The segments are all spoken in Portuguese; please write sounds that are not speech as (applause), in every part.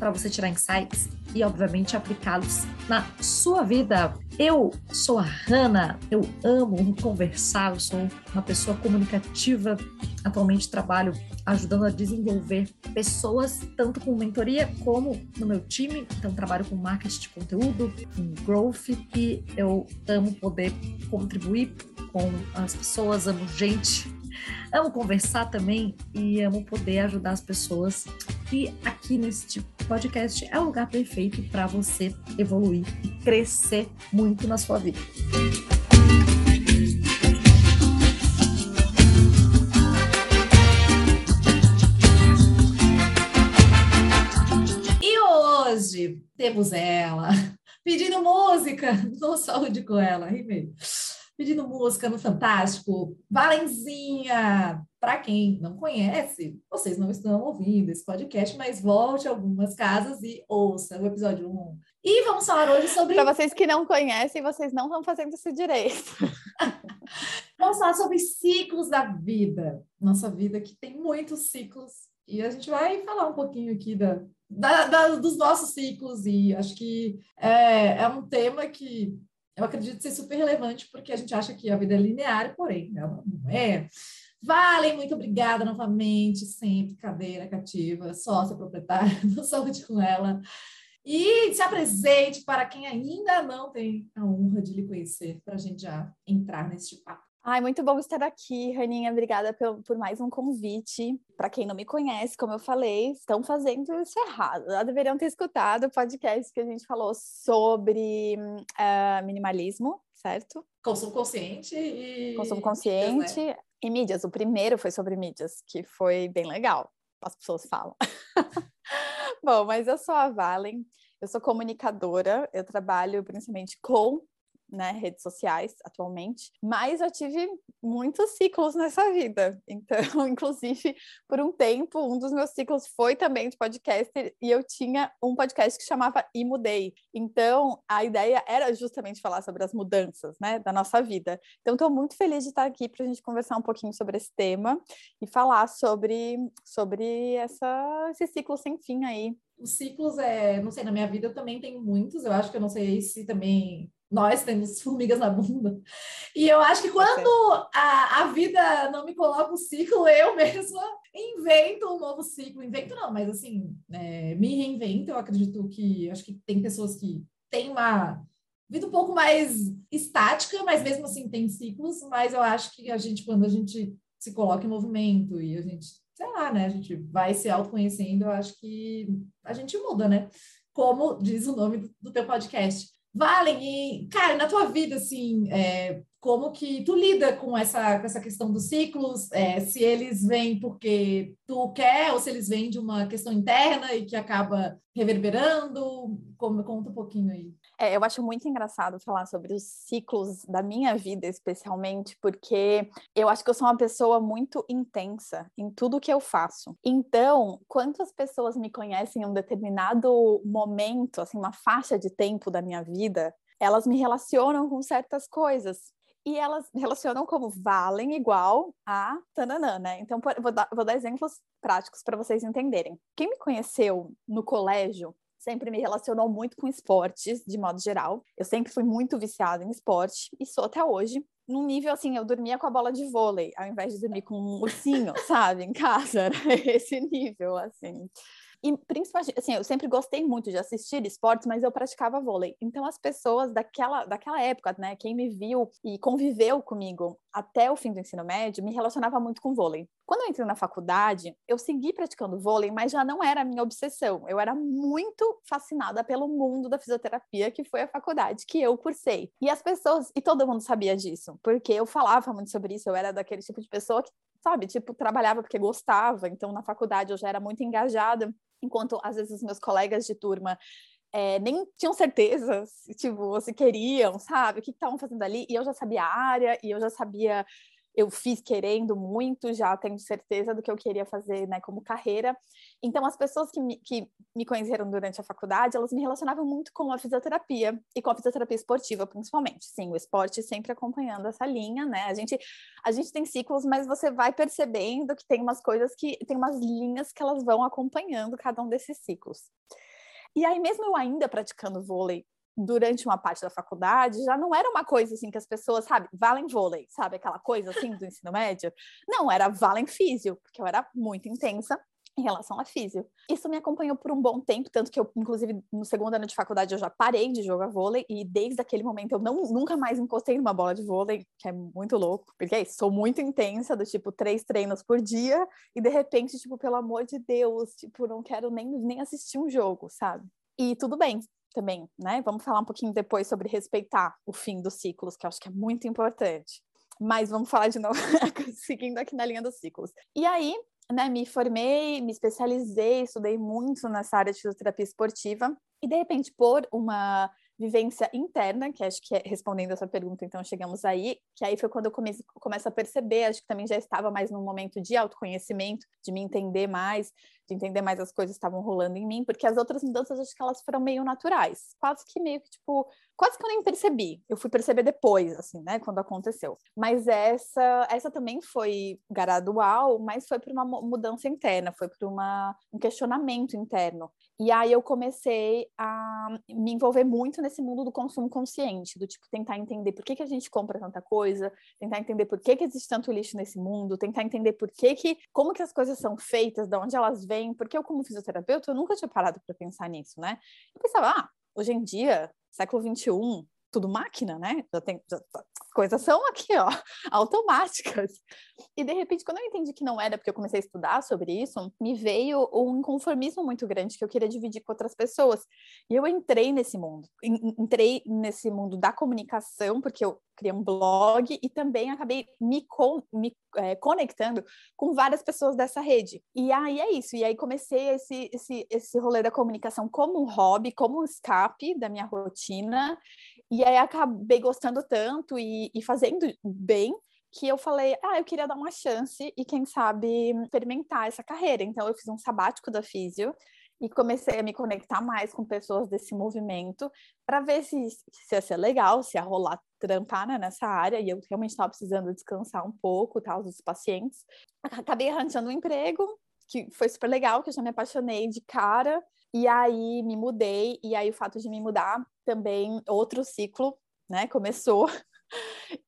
para você tirar insights e, obviamente, aplicá-los na sua vida. Eu sou a Hanna, eu amo conversar, eu sou uma pessoa comunicativa. Atualmente trabalho ajudando a desenvolver pessoas, tanto com mentoria como no meu time. Então, trabalho com marketing de conteúdo, com growth, e eu amo poder contribuir com as pessoas, amo gente Amo conversar também e amo poder ajudar as pessoas. E aqui neste podcast é o lugar perfeito para você evoluir e crescer muito na sua vida. E hoje temos ela pedindo música no Saúde com ela, rimei pedindo música no Fantástico. Valenzinha, para quem não conhece, vocês não estão ouvindo esse podcast, mas volte a algumas casas e ouça o episódio 1. E vamos falar hoje sobre. Para vocês que não conhecem, vocês não estão fazendo isso direito. (laughs) vamos falar sobre ciclos da vida. Nossa vida que tem muitos ciclos. E a gente vai falar um pouquinho aqui da, da, da, dos nossos ciclos, e acho que é, é um tema que eu acredito ser super relevante, porque a gente acha que a vida é linear, porém, ela não é. Valen, muito obrigada novamente, sempre cadeira cativa, sócia proprietária (laughs) do Saúde com ela. E se apresente para quem ainda não tem a honra de lhe conhecer, para a gente já entrar neste papo. Ai, muito bom estar aqui, Raninha. Obrigada por, por mais um convite. Para quem não me conhece, como eu falei, estão fazendo isso errado. Já deveriam ter escutado o podcast que a gente falou sobre uh, minimalismo, certo? Consumo consciente e. Consumo consciente mídias, né? e mídias. O primeiro foi sobre mídias, que foi bem legal. As pessoas falam. (laughs) bom, mas eu sou a Valen. Eu sou comunicadora, eu trabalho principalmente com né, redes sociais atualmente, mas eu tive muitos ciclos nessa vida. (laughs) Então, inclusive, por um tempo, um dos meus ciclos foi também de podcast e eu tinha um podcast que chamava E Mudei. Então, a ideia era justamente falar sobre as mudanças, né, da nossa vida. Então, estou muito feliz de estar aqui para a gente conversar um pouquinho sobre esse tema e falar sobre, sobre essa, esse ciclo sem fim aí. Os ciclos, é, não sei, na minha vida eu também tenho muitos, eu acho que eu não sei se também nós temos formigas na bunda. E eu acho que quando a, a vida não me coloca o ciclo, eu (laughs) mesma invento um novo ciclo. Invento não, mas assim, é, me reinvento. Eu acredito que, acho que tem pessoas que têm uma vida um pouco mais estática, mas mesmo assim tem ciclos. Mas eu acho que a gente, quando a gente se coloca em movimento e a gente, sei lá, né, a gente vai se autoconhecendo, eu acho que a gente muda, né? Como diz o nome do, do teu podcast valem. E, cara, na tua vida, assim, é, como que tu lida com essa, com essa questão dos ciclos? É, se eles vêm porque tu quer ou se eles vêm de uma questão interna e que acaba reverberando? Como, conta um pouquinho aí. É, eu acho muito engraçado falar sobre os ciclos da minha vida, especialmente, porque eu acho que eu sou uma pessoa muito intensa em tudo que eu faço. Então, quantas pessoas me conhecem em um determinado momento, assim, uma faixa de tempo da minha vida, elas me relacionam com certas coisas e elas relacionam como valem igual a tananã, né? Então, vou dar, vou dar exemplos práticos para vocês entenderem. Quem me conheceu no colégio sempre me relacionou muito com esportes, de modo geral. Eu sempre fui muito viciada em esporte e sou até hoje. Num nível assim, eu dormia com a bola de vôlei, ao invés de dormir com um ursinho, (laughs) sabe, em casa. Era esse nível, assim. E principalmente, assim, eu sempre gostei muito de assistir esportes, mas eu praticava vôlei. Então as pessoas daquela, daquela época, né, quem me viu e conviveu comigo até o fim do ensino médio, me relacionava muito com vôlei. Quando eu entrei na faculdade, eu segui praticando vôlei, mas já não era a minha obsessão. Eu era muito fascinada pelo mundo da fisioterapia, que foi a faculdade que eu cursei. E as pessoas, e todo mundo sabia disso, porque eu falava muito sobre isso, eu era daquele tipo de pessoa que sabe, tipo, trabalhava porque gostava, então na faculdade eu já era muito engajada enquanto às vezes os meus colegas de turma é, nem tinham certeza se, tipo, se queriam, sabe? O que estavam fazendo ali. E eu já sabia a área, e eu já sabia eu fiz querendo muito, já tenho certeza do que eu queria fazer, né, como carreira. Então, as pessoas que me, que me conheceram durante a faculdade, elas me relacionavam muito com a fisioterapia e com a fisioterapia esportiva, principalmente. Sim, o esporte sempre acompanhando essa linha, né? A gente, a gente tem ciclos, mas você vai percebendo que tem umas coisas que tem umas linhas que elas vão acompanhando cada um desses ciclos. E aí, mesmo eu ainda praticando vôlei durante uma parte da faculdade, já não era uma coisa assim que as pessoas, sabe, valem vôlei, sabe, aquela coisa assim do ensino médio. Não, era valem físio, porque eu era muito intensa em relação a físio. Isso me acompanhou por um bom tempo, tanto que eu, inclusive, no segundo ano de faculdade eu já parei de jogar vôlei e desde aquele momento eu não, nunca mais encostei numa bola de vôlei, que é muito louco, porque é isso, sou muito intensa, do tipo, três treinos por dia e de repente, tipo, pelo amor de Deus, tipo, não quero nem, nem assistir um jogo, sabe? E tudo bem, também, né? Vamos falar um pouquinho depois sobre respeitar o fim dos ciclos, que eu acho que é muito importante. Mas vamos falar de novo, (laughs) seguindo aqui na linha dos ciclos. E aí, né, me formei, me especializei, estudei muito nessa área de fisioterapia esportiva, e de repente, por uma vivência interna, que acho que é respondendo essa pergunta, então chegamos aí, que aí foi quando eu comecei, começo a perceber, acho que também já estava mais num momento de autoconhecimento, de me entender mais, de entender mais as coisas que estavam rolando em mim, porque as outras mudanças acho que elas foram meio naturais, quase que meio que tipo, quase que eu nem percebi. Eu fui perceber depois, assim, né, quando aconteceu. Mas essa essa também foi gradual, mas foi por uma mudança interna, foi por uma um questionamento interno. E aí eu comecei a me envolver muito nesse mundo do consumo consciente, do tipo tentar entender por que, que a gente compra tanta coisa, tentar entender por que, que existe tanto lixo nesse mundo, tentar entender por que que como que as coisas são feitas, de onde elas vêm porque eu, como fisioterapeuta, eu nunca tinha parado para pensar nisso, né? Eu pensava, ah, hoje em dia, século XXI, tudo máquina, né? Já tem, já, as coisas são aqui, ó, (laughs) automáticas. E de repente, quando eu entendi que não era, porque eu comecei a estudar sobre isso, me veio um inconformismo muito grande que eu queria dividir com outras pessoas. E eu entrei nesse mundo, entrei nesse mundo da comunicação, porque eu criei um blog e também acabei me, con me é, conectando com várias pessoas dessa rede. E aí é isso. E aí comecei esse, esse, esse rolê da comunicação como um hobby, como um escape da minha rotina. E aí acabei gostando tanto e, e fazendo bem que eu falei, ah, eu queria dar uma chance e quem sabe experimentar essa carreira. Então eu fiz um sabático da Físio e comecei a me conectar mais com pessoas desse movimento para ver se, se ia ser legal, se ia rolar trampar né, nessa área, e eu realmente estava precisando descansar um pouco, tal, dos pacientes. Acabei arranjando um emprego, que foi super legal, que eu já me apaixonei de cara, e aí me mudei, e aí o fato de me mudar também, outro ciclo, né, começou,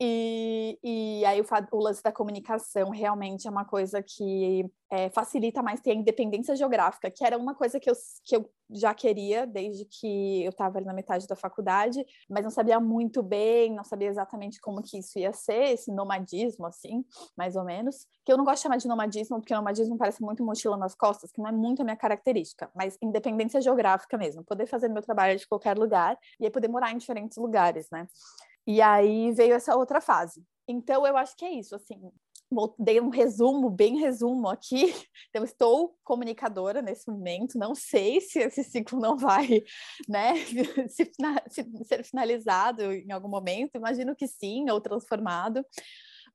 e, e aí o, o lance da comunicação realmente é uma coisa que é, facilita mais ter a independência geográfica, que era uma coisa que eu, que eu já queria desde que eu estava na metade da faculdade, mas não sabia muito bem, não sabia exatamente como que isso ia ser, esse nomadismo, assim, mais ou menos. Que eu não gosto de chamar de nomadismo, porque nomadismo parece muito mochila nas costas, que não é muito a minha característica, mas independência geográfica mesmo, poder fazer meu trabalho de qualquer lugar e aí poder morar em diferentes lugares, né? E aí veio essa outra fase. Então, eu acho que é isso, assim, dei um resumo, bem resumo aqui. (laughs) Então, estou comunicadora nesse momento. Não sei se esse ciclo não vai né, (laughs) se, se, ser finalizado em algum momento. Imagino que sim, ou transformado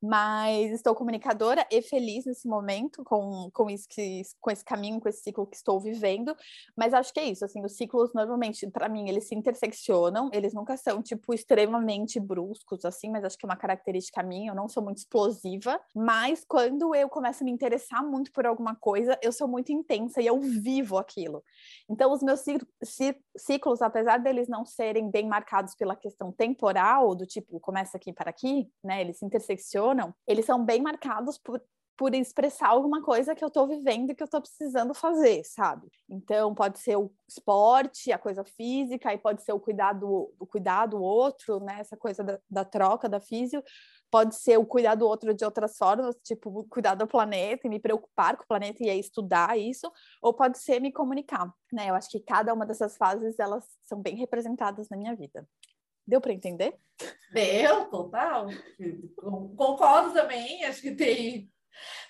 mas estou comunicadora e feliz nesse momento com, com isso que com esse caminho, com esse ciclo que estou vivendo. Mas acho que é isso, assim, os ciclos normalmente para mim eles se interseccionam, eles nunca são tipo extremamente bruscos assim, mas acho que é uma característica minha, eu não sou muito explosiva, mas quando eu começo a me interessar muito por alguma coisa, eu sou muito intensa e eu vivo aquilo. Então os meus ciclos, apesar deles não serem bem marcados pela questão temporal, do tipo começa aqui para aqui, né, eles se interseccionam funcionam, eles são bem marcados por, por expressar alguma coisa que eu estou vivendo e que eu estou precisando fazer, sabe? Então pode ser o esporte, a coisa física, e pode ser o cuidado, o cuidado outro, né? Essa coisa da, da troca da física, pode ser o cuidar do outro de outras formas, tipo cuidar do planeta e me preocupar com o planeta e estudar isso, ou pode ser me comunicar, né? Eu acho que cada uma dessas fases elas são bem representadas na minha vida. Deu para entender? Deu, total. Concordo também. Acho que tem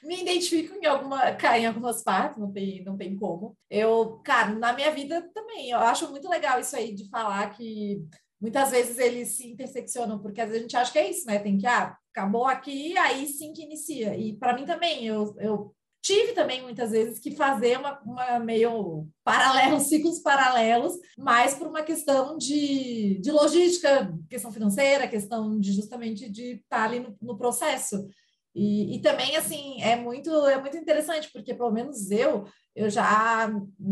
me identifico em alguma, em algumas partes, não tem, não tem como. Eu, cara, na minha vida também, eu acho muito legal isso aí de falar que muitas vezes eles se interseccionam, porque às vezes a gente acha que é isso, né? Tem que, ah, acabou aqui, aí sim que inicia. E para mim também, eu, eu tive também muitas vezes que fazer uma, uma meio paralelo, (laughs) ciclos paralelos, mais por uma questão de, de logística, questão financeira, questão de justamente de estar tá ali no, no processo. E, e, também, assim, é muito, é muito interessante, porque pelo menos eu, eu já,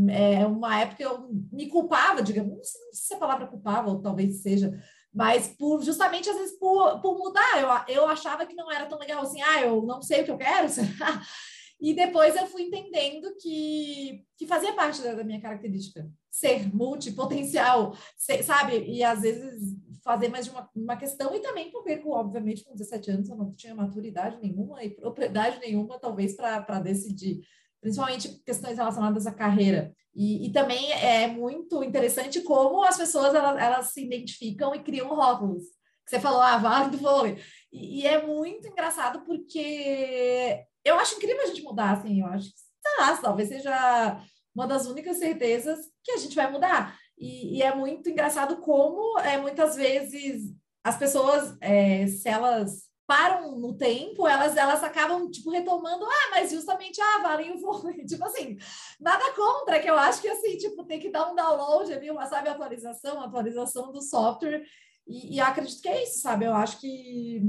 é uma época eu me culpava, digamos, não sei se a palavra culpava, ou talvez seja, mas por justamente às vezes por, por mudar, eu, eu achava que não era tão legal assim, ah, eu não sei o que eu quero, (laughs) e depois eu fui entendendo que, que fazia parte da, da minha característica, ser multipotencial, ser, sabe? E às vezes fazer mais de uma, uma questão, e também porque, obviamente, com 17 anos eu não tinha maturidade nenhuma e propriedade nenhuma, talvez, para decidir, principalmente questões relacionadas à carreira. E, e, também é muito interessante como as pessoas elas, elas se identificam e criam rótulos. Você falou, ah, vale do vôlei. E, e, é muito engraçado porque eu acho incrível a gente mudar, assim, eu acho que, talvez seja uma das únicas certezas que a gente vai mudar. E, e é muito engraçado como é, muitas vezes as pessoas, é, se elas param no tempo, elas, elas acabam, tipo, retomando, ah, mas justamente, ah, valem (laughs) o vôlei, tipo assim, nada contra, que eu acho que, assim, tipo, tem que dar um download ali, uma, sabe, atualização, atualização do software, e, e acredito que é isso, sabe, eu acho que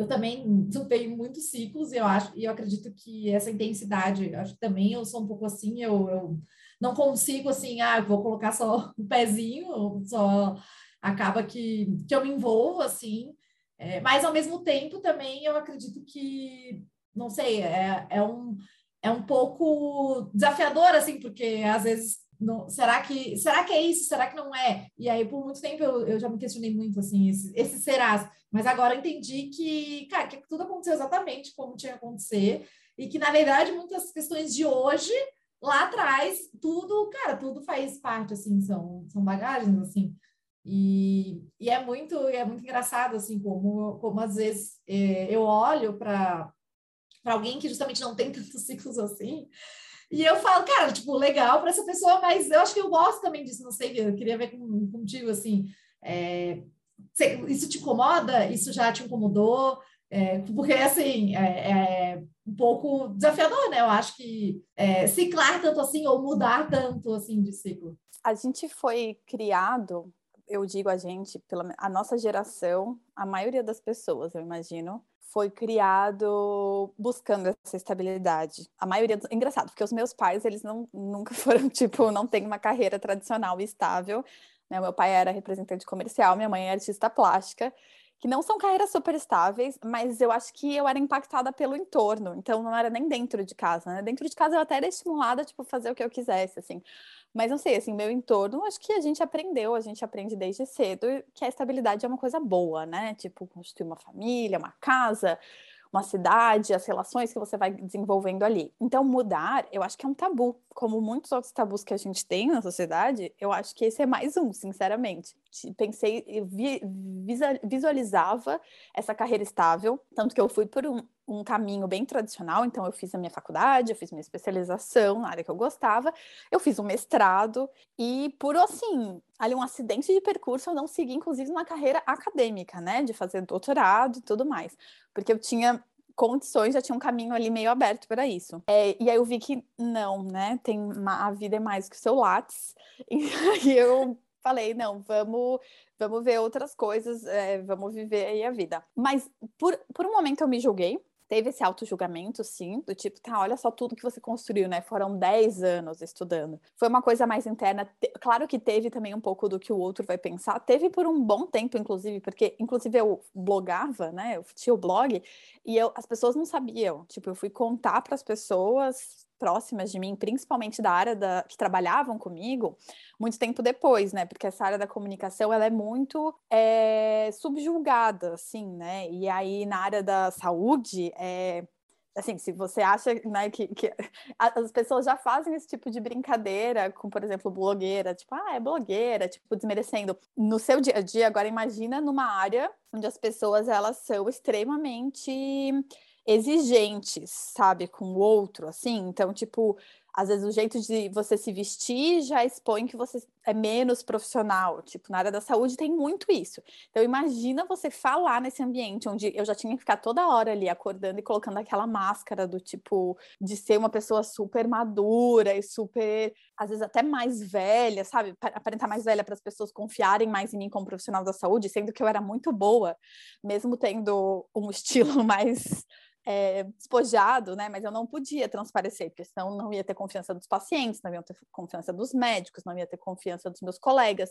eu também tenho muitos ciclos, e eu acho, e eu acredito que essa intensidade, acho que também eu sou um pouco assim, eu, eu não consigo assim, ah, vou colocar só o (laughs) um pezinho, só acaba que, que eu me envolvo assim, é, mas ao mesmo tempo também eu acredito que, não sei, é, é, um, é um pouco desafiador, assim, porque às vezes não, será que será que é isso? Será que não é? E aí, por muito tempo, eu, eu já me questionei muito, assim, esse, esse serás. Mas agora entendi que, cara, que tudo aconteceu exatamente como tinha que acontecer. E que, na verdade, muitas questões de hoje lá atrás, tudo, cara, tudo faz parte, assim, são, são bagagens, assim. E, e é muito é muito engraçado, assim, como, como às vezes é, eu olho para alguém que justamente não tem (laughs) tantos ciclos assim, e eu falo, cara, tipo, legal para essa pessoa, mas eu acho que eu gosto também disso, não sei, eu queria ver com, contigo, assim, é, isso te incomoda? Isso já te incomodou? É, porque, assim, é, é, um pouco desafiador, né? Eu acho que é, ciclar tanto assim ou mudar tanto assim de ciclo. A gente foi criado, eu digo a gente, pela a nossa geração, a maioria das pessoas, eu imagino, foi criado buscando essa estabilidade. A maioria, dos... engraçado, porque os meus pais, eles não nunca (laughs) foram tipo, não tem uma carreira tradicional e estável. Né? Meu pai era representante comercial, minha mãe é artista plástica que não são carreiras super estáveis, mas eu acho que eu era impactada pelo entorno, então não era nem dentro de casa, né? Dentro de casa eu até era estimulada, tipo, fazer o que eu quisesse, assim. Mas não sei, assim, meu entorno, acho que a gente aprendeu, a gente aprende desde cedo que a estabilidade é uma coisa boa, né? Tipo, construir uma família, uma casa, uma cidade, as relações que você vai desenvolvendo ali. Então, mudar, eu acho que é um tabu. Como muitos outros tabus que a gente tem na sociedade, eu acho que esse é mais um, sinceramente. Pensei, visualizava essa carreira estável, tanto que eu fui por um, um caminho bem tradicional, então eu fiz a minha faculdade, eu fiz minha especialização na área que eu gostava, eu fiz um mestrado e por assim, ali um acidente de percurso eu não segui inclusive uma carreira acadêmica, né, de fazer doutorado e tudo mais, porque eu tinha condições, já tinha um caminho ali meio aberto para isso. É, e aí eu vi que não, né, tem uma, a vida é mais que o seu látis, (laughs) e aí eu falei, não, vamos, vamos ver outras coisas, é, vamos viver aí a vida. Mas por, por um momento eu me julguei, teve esse auto-julgamento, sim, do tipo, tá, olha só tudo que você construiu, né? Foram 10 anos estudando. Foi uma coisa mais interna. Claro que teve também um pouco do que o outro vai pensar. Teve por um bom tempo, inclusive, porque, inclusive, eu blogava, né? Eu tinha o blog e eu, as pessoas não sabiam. Tipo, eu fui contar para as pessoas próximas de mim, principalmente da área da, que trabalhavam comigo, muito tempo depois, né? Porque essa área da comunicação ela é muito é, subjulgada, assim, né? E aí na área da saúde é assim, se você acha né, que, que, as pessoas já fazem esse tipo de brincadeira com, por exemplo, blogueira, tipo, ah, é blogueira, tipo, desmerecendo no seu dia a dia, agora imagina numa área onde as pessoas elas são extremamente exigentes, sabe, com o outro, assim. Então, tipo, às vezes o jeito de você se vestir já expõe que você é menos profissional. Tipo, na área da saúde tem muito isso. Então, imagina você falar nesse ambiente onde eu já tinha que ficar toda hora ali acordando e colocando aquela máscara do tipo de ser uma pessoa super madura e super, às vezes até mais velha, sabe? Aparentar mais velha para as pessoas confiarem mais em mim como profissional da saúde, sendo que eu era muito boa, mesmo tendo um (laughs) estilo mais é, despojado, né? Mas eu não podia transparecer, porque senão não ia ter confiança dos pacientes, não ia ter confiança dos médicos, não ia ter confiança dos meus colegas.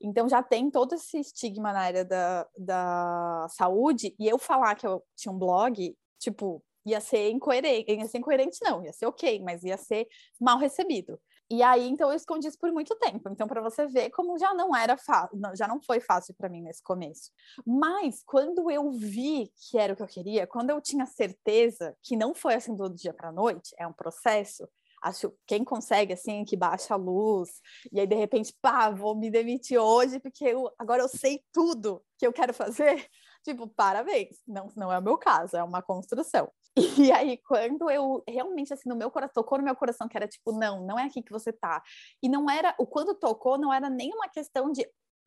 Então já tem todo esse estigma na área da, da saúde, e eu falar que eu tinha um blog, tipo, ia ser incoerente, ia ser incoerente não, ia ser ok, mas ia ser mal recebido. E aí, então, eu escondi isso por muito tempo. Então, para você ver como já não era fácil, já não foi fácil para mim nesse começo. Mas quando eu vi que era o que eu queria, quando eu tinha certeza que não foi assim do dia para noite, é um processo. Acho quem consegue assim que baixa a luz e aí de repente, pá, vou me demitir hoje porque eu, agora eu sei tudo que eu quero fazer. (laughs) Tipo, parabéns. Não, não é o meu caso, é uma construção. E aí, quando eu realmente, assim, no meu coração, tocou no meu coração, que era tipo, não, não é aqui que você tá. E não era, o quando tocou, não era nem uma questão de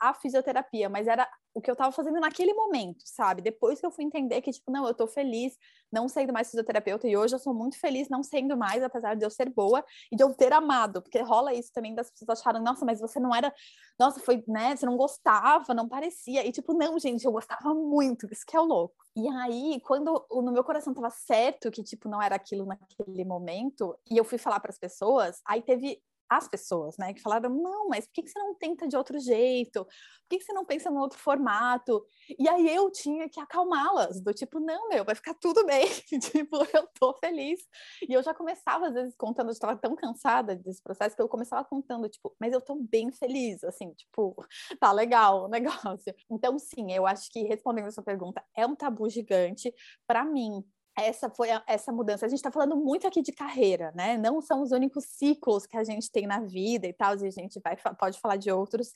a fisioterapia, mas era o que eu estava fazendo naquele momento, sabe? Depois que eu fui entender que, tipo, não, eu tô feliz não sendo mais fisioterapeuta e hoje eu sou muito feliz não sendo mais, apesar de eu ser boa e de eu ter amado, porque rola isso também das pessoas acharem, nossa, mas você não era, nossa, foi, né, você não gostava, não parecia, e tipo, não, gente, eu gostava muito, isso que é o louco. E aí, quando no meu coração tava certo que, tipo, não era aquilo naquele momento, e eu fui falar para as pessoas, aí teve as pessoas, né, que falaram, não, mas por que, você não tenta de outro jeito? Por que, você não pensa em outro formato? E aí eu tinha que acalmá-las, do tipo, não, meu, vai ficar tudo bem, (laughs) tipo, eu tô feliz. E eu já começava, às vezes, contando, eu estava tão cansada desse processo que eu começava contando, tipo, mas eu tô bem feliz, assim, tipo, (laughs) tá legal o negócio. Então, sim, eu acho que respondendo a sua pergunta, é um tabu gigante. Para mim, essa foi a, essa mudança. A gente está falando muito aqui de carreira, né? Não são os únicos ciclos que a gente tem na vida e tal, e a gente vai, pode falar de outros,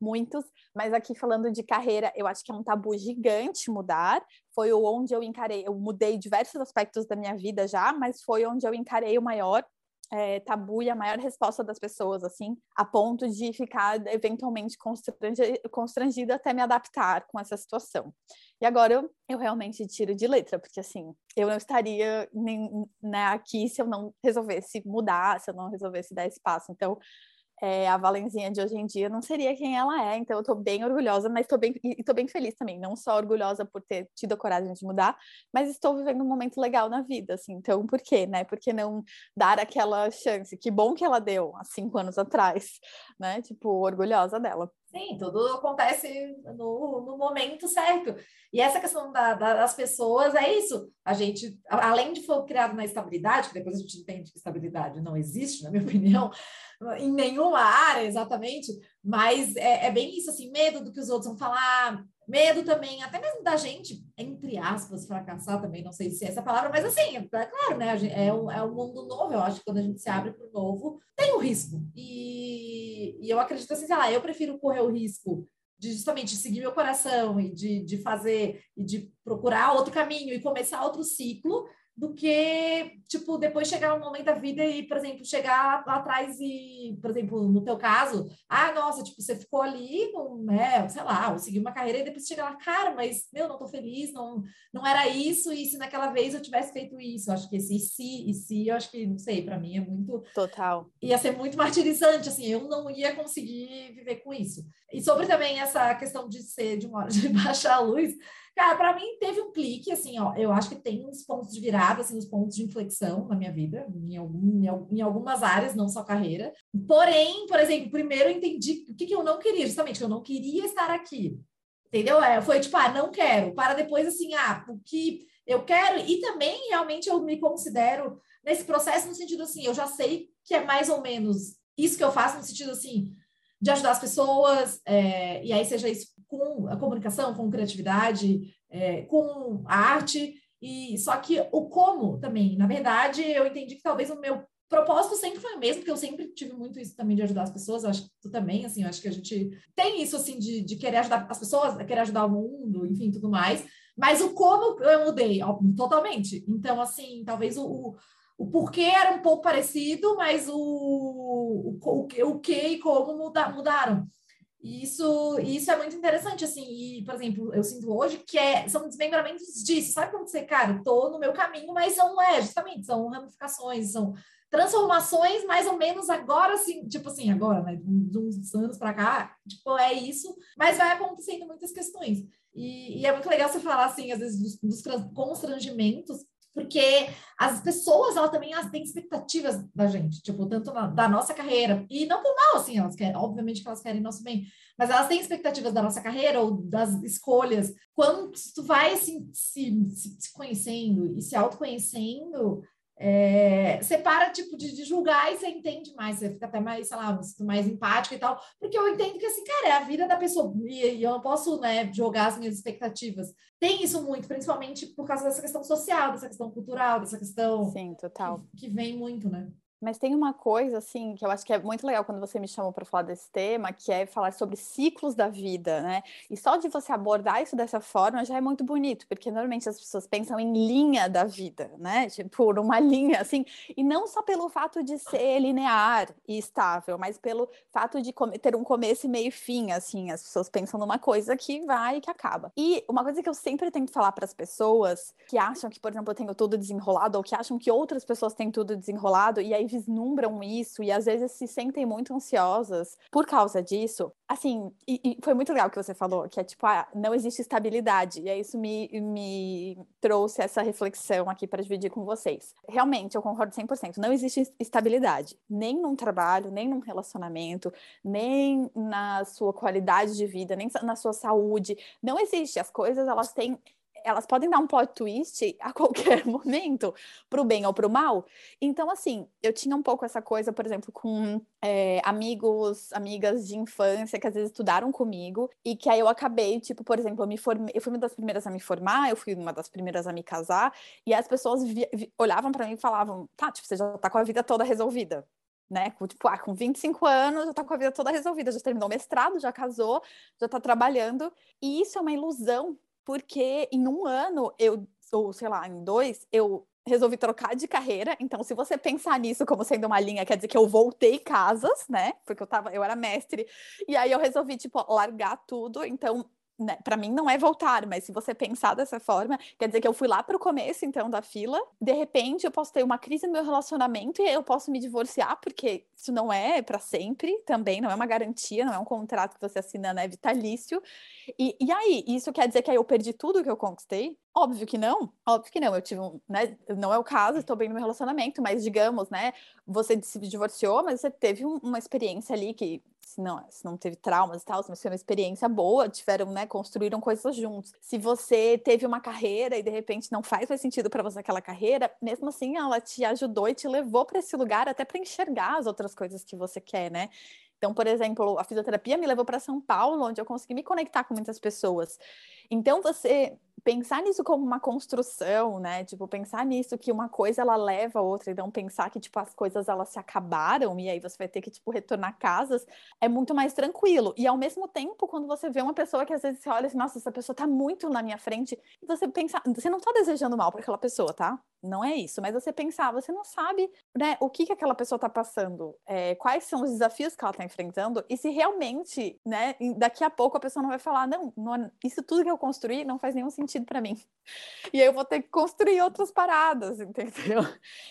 muitos, mas aqui falando de carreira, eu acho que é um tabu gigante mudar. Foi onde eu encarei, eu mudei diversos aspectos da minha vida já, mas foi onde eu encarei o maior é, tabu e a maior resposta das pessoas, assim, a ponto de ficar eventualmente constrangida, até me adaptar com essa situação. E agora eu, eu realmente tiro de letra, porque assim, eu não estaria nem, né, aqui se eu não resolvesse mudar, se eu não resolvesse dar espaço. Então, é, a Valenzinha de hoje em dia não seria quem ela é, então eu tô bem orgulhosa, mas tô bem, e tô bem feliz também, não só orgulhosa por ter tido a coragem de mudar, mas estou vivendo um momento legal na vida, assim, então por quê, né? Por que não dar aquela chance? Que bom que ela deu há cinco anos atrás, né? Tipo, orgulhosa dela. Sim, tudo acontece no, no momento certo. E essa questão da, da, das pessoas é isso. A gente, além de for criado na estabilidade, que depois a gente entende que estabilidade não existe, na minha (laughs) opinião, em nenhuma área exatamente, mas é, é bem isso, assim, medo do que os outros vão falar, medo também, até mesmo da gente, entre aspas, fracassar também, não sei se é essa palavra, mas assim, é claro, né? É um, é um mundo novo, eu acho que quando a gente se abre para o novo, tem o um risco. E, e eu acredito assim, sei lá, eu prefiro correr o risco de justamente seguir meu coração e de, de fazer e de procurar outro caminho e começar outro ciclo do que, tipo, depois chegar um momento da vida e, por exemplo, chegar lá atrás e, por exemplo, no teu caso, ah, nossa, tipo, você ficou ali, com, né, sei lá, eu segui uma carreira e depois chega lá, cara, mas, meu, não tô feliz, não, não era isso, e se naquela vez eu tivesse feito isso, eu acho que esse e se, e se, eu acho que, não sei, para mim é muito... Total. Ia ser muito martirizante, assim, eu não ia conseguir viver com isso. E sobre também essa questão de ser, de uma hora de (laughs) baixar a luz, Cara, para mim teve um clique, assim, ó, eu acho que tem uns pontos de virada, assim, uns pontos de inflexão na minha vida, em, algum, em, algumas áreas, não só carreira. Porém, por exemplo, primeiro eu entendi o que, que eu não queria, justamente, que eu não queria estar aqui. Entendeu? É, foi tipo, ah, não quero, para depois, assim, ah, o que eu quero, e também realmente eu me considero nesse processo no sentido assim, eu já sei que é mais ou menos isso que eu faço, no sentido assim, de ajudar as pessoas, é, e aí seja isso com a comunicação, com criatividade, é, com arte, e só que o como também, na verdade, eu entendi que talvez o meu propósito sempre foi o mesmo, porque eu sempre tive muito isso também de ajudar as pessoas, eu acho que tu também, assim, eu acho que a gente tem isso, assim, de, de querer ajudar as pessoas, querer ajudar o mundo, enfim, tudo mais, Mas o como eu mudei, totalmente. Então, assim, talvez o, o, o porquê era um pouco parecido, mas o, o, o, o que e como muda, mudaram. E isso, isso é muito interessante, assim, e, por exemplo, eu sinto hoje que é, são desmembramentos disso, sabe quando você, cara, tô no meu caminho, mas não é, justamente, são ramificações, são transformações mais ou menos agora, assim, tipo assim, agora, né, de uns anos para cá, tipo, é isso, mas vai acontecendo muitas questões. E, e, é muito legal você falar, assim, às vezes, dos, dos constrangimentos, porque as pessoas, elas também elas têm expectativas da gente, tipo, tanto na, da nossa carreira, e não por mal, assim, elas querem, obviamente que elas querem nosso bem, mas elas têm expectativas da nossa carreira ou das escolhas. Quando tu vai assim, se, se, se conhecendo e se autoconhecendo, é, você para tipo de, de, julgar e você entende mais, você fica até mais, sei lá, mais empático e tal, porque eu entendo que assim, cara, é a vida da pessoa e, eu não posso, né, jogar as minhas expectativas. Tem isso muito, principalmente por causa dessa questão social, dessa questão cultural, dessa questão Sim, total. Que, que vem muito, né? Mas tem uma coisa, assim, que eu acho que é muito legal quando você me chamou para falar desse tema, que é falar sobre ciclos da vida, né? E só de você abordar isso dessa forma já é muito bonito, porque normalmente as pessoas pensam em linha da vida, né? Tipo, uma (laughs) linha, assim, e não só pelo fato de ser linear e estável, mas pelo fato de ter um começo e meio fim, assim, as pessoas pensam numa coisa que vai e que acaba. E uma coisa que eu sempre tento falar para as pessoas que acham que, por exemplo, eu tenho tudo desenrolado, ou que acham que outras pessoas têm tudo desenrolado, e aí vislumbram isso e às vezes se sentem muito ansiosas por causa disso. Assim, e, e foi muito legal que você falou, que é tipo, ah, não existe estabilidade. E aí isso me, me trouxe essa reflexão aqui para dividir com vocês. Realmente, eu concordo 100%. Não existe estabilidade, nem num trabalho, nem num relacionamento, nem na sua qualidade de vida, nem na sua saúde. Não existe. As coisas, elas têm elas podem dar um plot twist a qualquer (laughs) momento, para o bem ou para o mal. Então, assim, eu tinha um pouco essa coisa, por exemplo, com é, amigos, amigas de infância que às vezes estudaram comigo e que aí eu acabei, tipo, por exemplo, eu me formei, eu fui uma das primeiras a me formar, eu fui uma das primeiras a me casar, e as pessoas vi, vi, olhavam para mim e falavam, tá, tipo, você já tá com a vida toda resolvida né? Tipo, ah, com 25 anos, já tá com a vida toda resolvida, já terminou o mestrado, já casou, já tá trabalhando. E isso é uma ilusão, porque em um ano, eu, ou sei lá, em dois, eu resolvi trocar de carreira. Então, se você pensar nisso como sendo uma linha, quer dizer que eu voltei casas, né? Porque eu tava, eu era mestre, e aí eu resolvi, tipo, largar tudo. Então, né, para mim não é voltar, mas se você pensar dessa forma, quer dizer que eu fui lá para o começo então da fila, de repente eu posso ter uma crise no meu relacionamento e eu posso me divorciar, porque isso não é para sempre também, não é uma garantia, não é um contrato que você assina, né, vitalício. E, e aí, isso quer dizer que aí eu perdi tudo que eu conquistei? Óbvio que não, óbvio que não. Eu tive um, né? Não é o caso, estou bem no meu relacionamento, mas digamos, né? Você se divorciou, mas você teve um, uma experiência ali que se não, se não teve traumas e tal, mas foi uma experiência boa, tiveram, né, construíram coisas juntos. Se você teve uma carreira e de repente não faz mais sentido para você aquela carreira, mesmo assim ela te ajudou e te levou para esse lugar até para enxergar as outras coisas que você quer, né? Então, por exemplo, a fisioterapia me levou para São Paulo, onde eu consegui me conectar com muitas pessoas. Então, você pensar nisso como uma construção, né? Tipo, pensar nisso que uma coisa ela leva a outra e não pensar que tipo as coisas elas se acabaram e aí você vai ter que tipo retornar casas, é muito mais tranquilo. E ao mesmo tempo, quando você vê uma pessoa que às vezes você olha assim, nossa, essa pessoa tá muito na minha frente, e você pensa, você não tá desejando mal para aquela pessoa, tá? Não é isso, mas você pensar, você não sabe, né, o que que aquela pessoa tá passando, é, quais são os desafios que ela tá enfrentando e se realmente, né, daqui a pouco a pessoa não vai falar, não, não isso tudo que eu construí não faz nenhum sentido para mim. E aí eu vou ter que construir outras paradas, entendeu?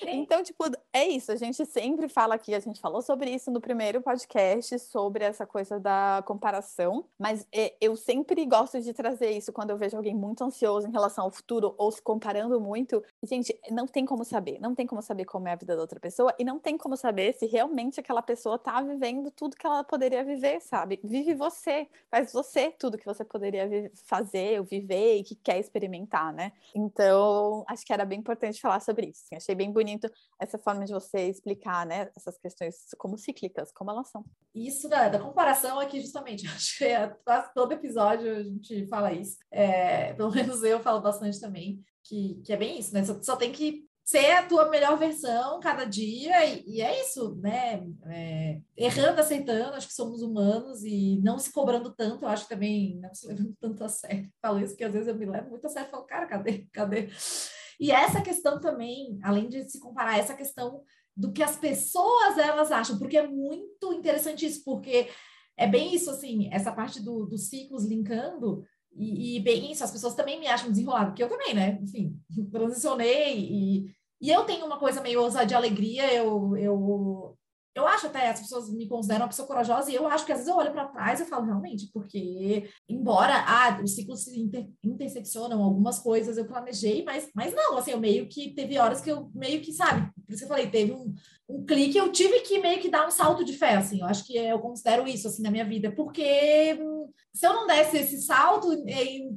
Então, tipo, é isso. A gente sempre fala aqui, a gente falou sobre isso no primeiro podcast, sobre essa coisa da comparação, mas é, eu sempre gosto de trazer isso quando eu vejo alguém muito ansioso em relação ao futuro ou se comparando muito. Gente, não tem como saber, não tem como saber como é a vida da outra pessoa e não tem como saber se realmente aquela pessoa tá vivendo tudo que ela poderia viver, sabe? Vive você, faz você tudo que você poderia fazer, ou viver e que quer experimentar, né? Então, acho que era bem importante falar sobre isso. Achei bem bonito essa forma de você explicar, né, essas questões como cíclicas, como elas são. Isso da, da comparação aqui, justamente, (laughs) acho que é, quase todo episódio a gente fala isso. É, pelo menos eu falo bastante também, que, que é bem isso, né? Só, só tem que ser a tua melhor versão cada dia, e, e é isso, né? É, errando, aceitando, acho que somos humanos e não se cobrando tanto, eu acho também não se levando (laughs) tanto a sério. Falo isso que às vezes eu me levo muito a sério e falo, cara, cadê? Cadê? E essa questão também, além de se comparar, essa questão do que as pessoas elas acham, porque é muito interessante isso, porque é bem isso, assim, essa parte do, dos ciclos linkando, e, e, bem isso, as pessoas também me acham desenrolado, porque eu também, né? Enfim, (laughs) transicionei e, e eu tenho uma coisa meio ousadia de alegria, eu, eu, eu acho até, as pessoas me consideram uma pessoa corajosa e eu acho que às vezes eu olho para trás e falo, realmente, porque embora ah, os ciclos se inter, interseccionam, algumas coisas eu planejei, mas, mas não, assim, eu meio que teve horas que eu meio que, sabe, por isso que eu falei, teve um, um clique, eu tive que meio que dar um salto de fé, assim, eu acho que eu considero isso, assim, na minha vida, porque se eu não desse esse salto,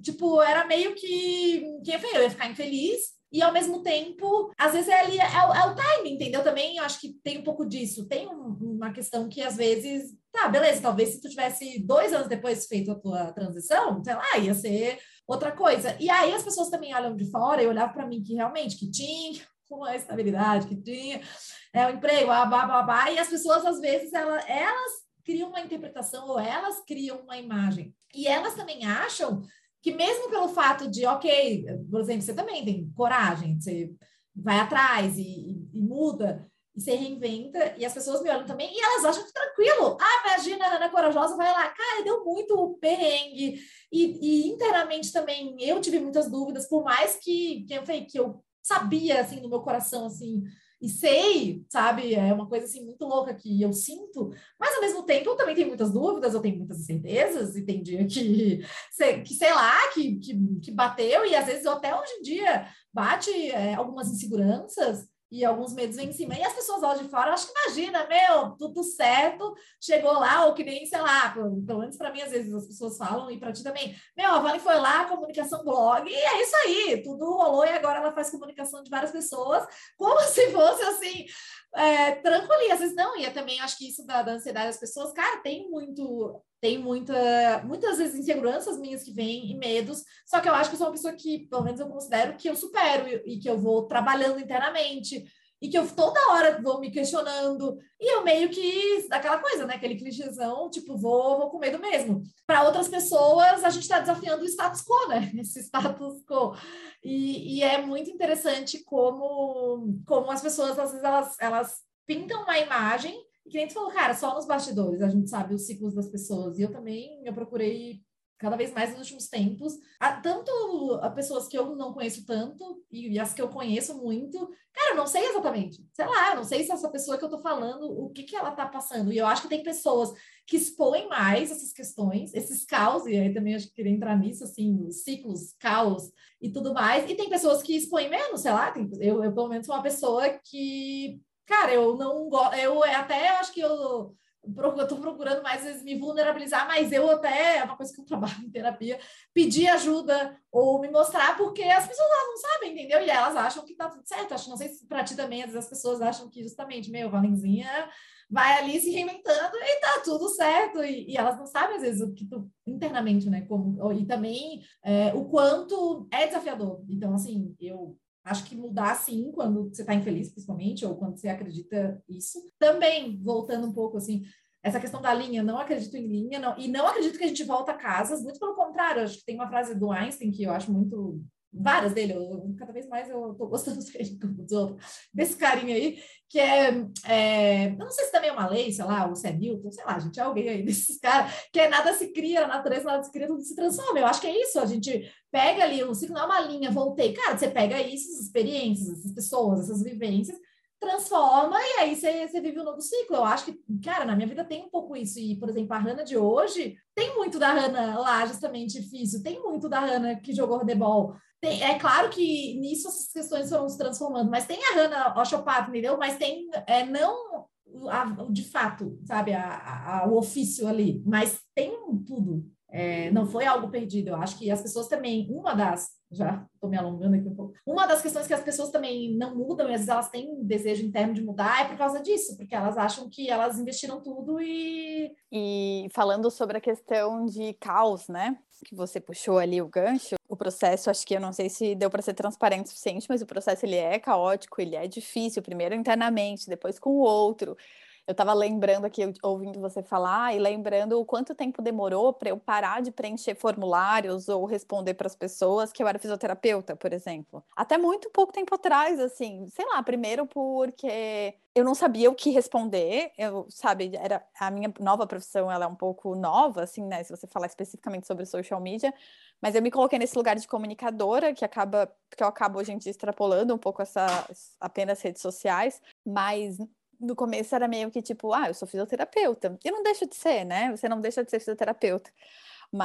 tipo, era meio que, que eu ia ficar infeliz, e ao mesmo tempo, às vezes é ali, é, é, o timing, entendeu? Também eu acho que tem um pouco disso. Tem um, uma questão que às vezes, tá, beleza, talvez se tu tivesse dois anos depois feito a tua transição, sei lá, ia ser outra coisa. E aí as pessoas também olham de fora e olhavam para mim que realmente que tinha uma estabilidade, que tinha é, um emprego, blá, blá, e as pessoas às vezes elas, elas criam uma interpretação ou elas criam uma imagem. E elas também acham que mesmo pelo fato de, ok, por exemplo, você também tem coragem, você vai atrás e, e, e muda, e se reinventa, e as pessoas me olham também, e elas acham que tranquilo. Ah, imagina, a Ana Corajosa vai lá. Cara, deu muito perrengue, e, e internamente também eu tive muitas dúvidas, por mais que, que eu falei que eu sabia, assim, no meu coração, assim, e sei, sabe? É uma coisa assim muito louca que eu sinto, mas ao mesmo tempo eu também tenho muitas dúvidas, eu tenho muitas incertezas, e tem dia que, que sei lá, que, que, que bateu, e às vezes eu até hoje em dia bate é, algumas inseguranças, e alguns medos em cima. E as pessoas lá de fora, acho que imagina, meu, tudo certo, chegou lá, ou que nem, sei lá, pelo menos para mim, às vezes as pessoas falam, e para ti também, meu, a Vale foi lá, comunicação blog, e é isso aí, tudo rolou, e agora ela faz comunicação de várias pessoas, como (laughs) se fosse assim, é, tranquilinha. Às vezes não, e eu também acho que isso da, da ansiedade das pessoas, cara, tem muito tem muita, muitas vezes inseguranças minhas que vêm e medos, só que eu acho que eu sou uma pessoa que, pelo menos eu considero que eu supero e, e que eu vou trabalhando internamente e que eu toda hora vou me questionando e eu meio que aquela coisa, né, aquele clichêzão, tipo, vou, vou com medo mesmo. Para outras pessoas, a gente está desafiando o status quo, né? (laughs) Esse status quo. E, e, é muito interessante como, como as pessoas, às vezes, elas, elas pintam uma imagem e que nem tu falou, cara, só nos bastidores a gente sabe os ciclos das pessoas. E eu também, eu procurei cada vez mais nos últimos tempos, há tanto a pessoas que eu não conheço tanto e, as que eu conheço muito, cara, eu não sei exatamente, sei lá, eu não sei se essa pessoa que eu tô falando, o que que ela tá passando, e eu acho que tem pessoas que expõem mais essas questões, esses caos, e aí também acho que queria entrar nisso, assim, os ciclos, caos e tudo mais, e tem pessoas que expõem menos, sei lá, tem, eu, eu pelo menos sou uma pessoa que cara, eu não gosto, eu até acho que eu eu estou procurando mais vezes me vulnerabilizar, mas eu até, é uma coisa que eu trabalho (laughs) em terapia, pedir ajuda ou me mostrar, porque as pessoas elas não sabem, entendeu? E elas acham que tá tudo certo. Acho, não sei se para ti também, às vezes as pessoas acham que justamente, meu, Valenzinha vai ali se reinventando e tá tudo certo. E, e elas não sabem, às vezes, o que tu, internamente, né? Como, e também é, o quanto é desafiador. Então, assim, eu Acho que mudar sim quando você está infeliz, principalmente, ou quando você acredita isso. Também, voltando um pouco assim, essa questão da linha, não acredito em linha, não, e não acredito que a gente volta a casas, muito pelo contrário, acho que tem uma frase do Einstein que eu acho muito várias dele, eu, cada vez mais eu tô gostando (laughs) dos outros, desse carinha aí, que é, é, não sei se também é uma lei, sei lá, ou se é Newton, sei lá, gente, é alguém aí (laughs) desses caras, que é nada se cria, a natureza nada se cria, tudo se transforma, eu acho que é isso, a gente pega ali, o ciclo não é uma linha, voltei, cara, você pega isso, essas experiências, essas pessoas, essas vivências, transforma e aí você, você vive um novo ciclo. Eu acho que, cara, na minha vida tem um pouco isso. E, por exemplo, a Hannah de hoje tem muito da Hannah lá, justamente difícil, tem muito da Hannah que jogou handebol, tem, é claro que nisso essas questões foram se transformando, mas tem a Hannah Oshopat, entendeu? Mas tem é, não a, de fato, sabe, a, a, o ofício ali, mas tem tudo. É, não foi algo perdido. Eu acho que as pessoas também, uma das, já estou me alongando aqui um pouco, uma das questões que as pessoas também não mudam, e às vezes elas têm um desejo interno de mudar, é por causa disso, porque elas acham que elas investiram tudo e. E falando sobre a questão de caos, né? Que você puxou ali o gancho, o processo, acho que eu não sei se deu para ser transparente o suficiente, mas o processo ele é caótico, ele é difícil, primeiro internamente, depois com o outro. Eu estava lembrando aqui, ouvindo você falar, e lembrando o quanto tempo demorou para eu parar de preencher formulários ou responder para as pessoas que eu era fisioterapeuta, por exemplo. Até muito pouco tempo atrás, assim, sei lá, primeiro porque eu não sabia o que responder, eu, sabe, era a minha nova profissão, ela é um pouco nova, assim, né, se você falar especificamente sobre social media, mas eu me coloquei nesse lugar de comunicadora, que acaba, que eu acabo hoje em dia extrapolando um pouco essas apenas redes sociais, mas no começo era meio que tipo, ah, eu sou fisioterapeuta. E não deixa de ser, né? Você não deixa de ser fisioterapeuta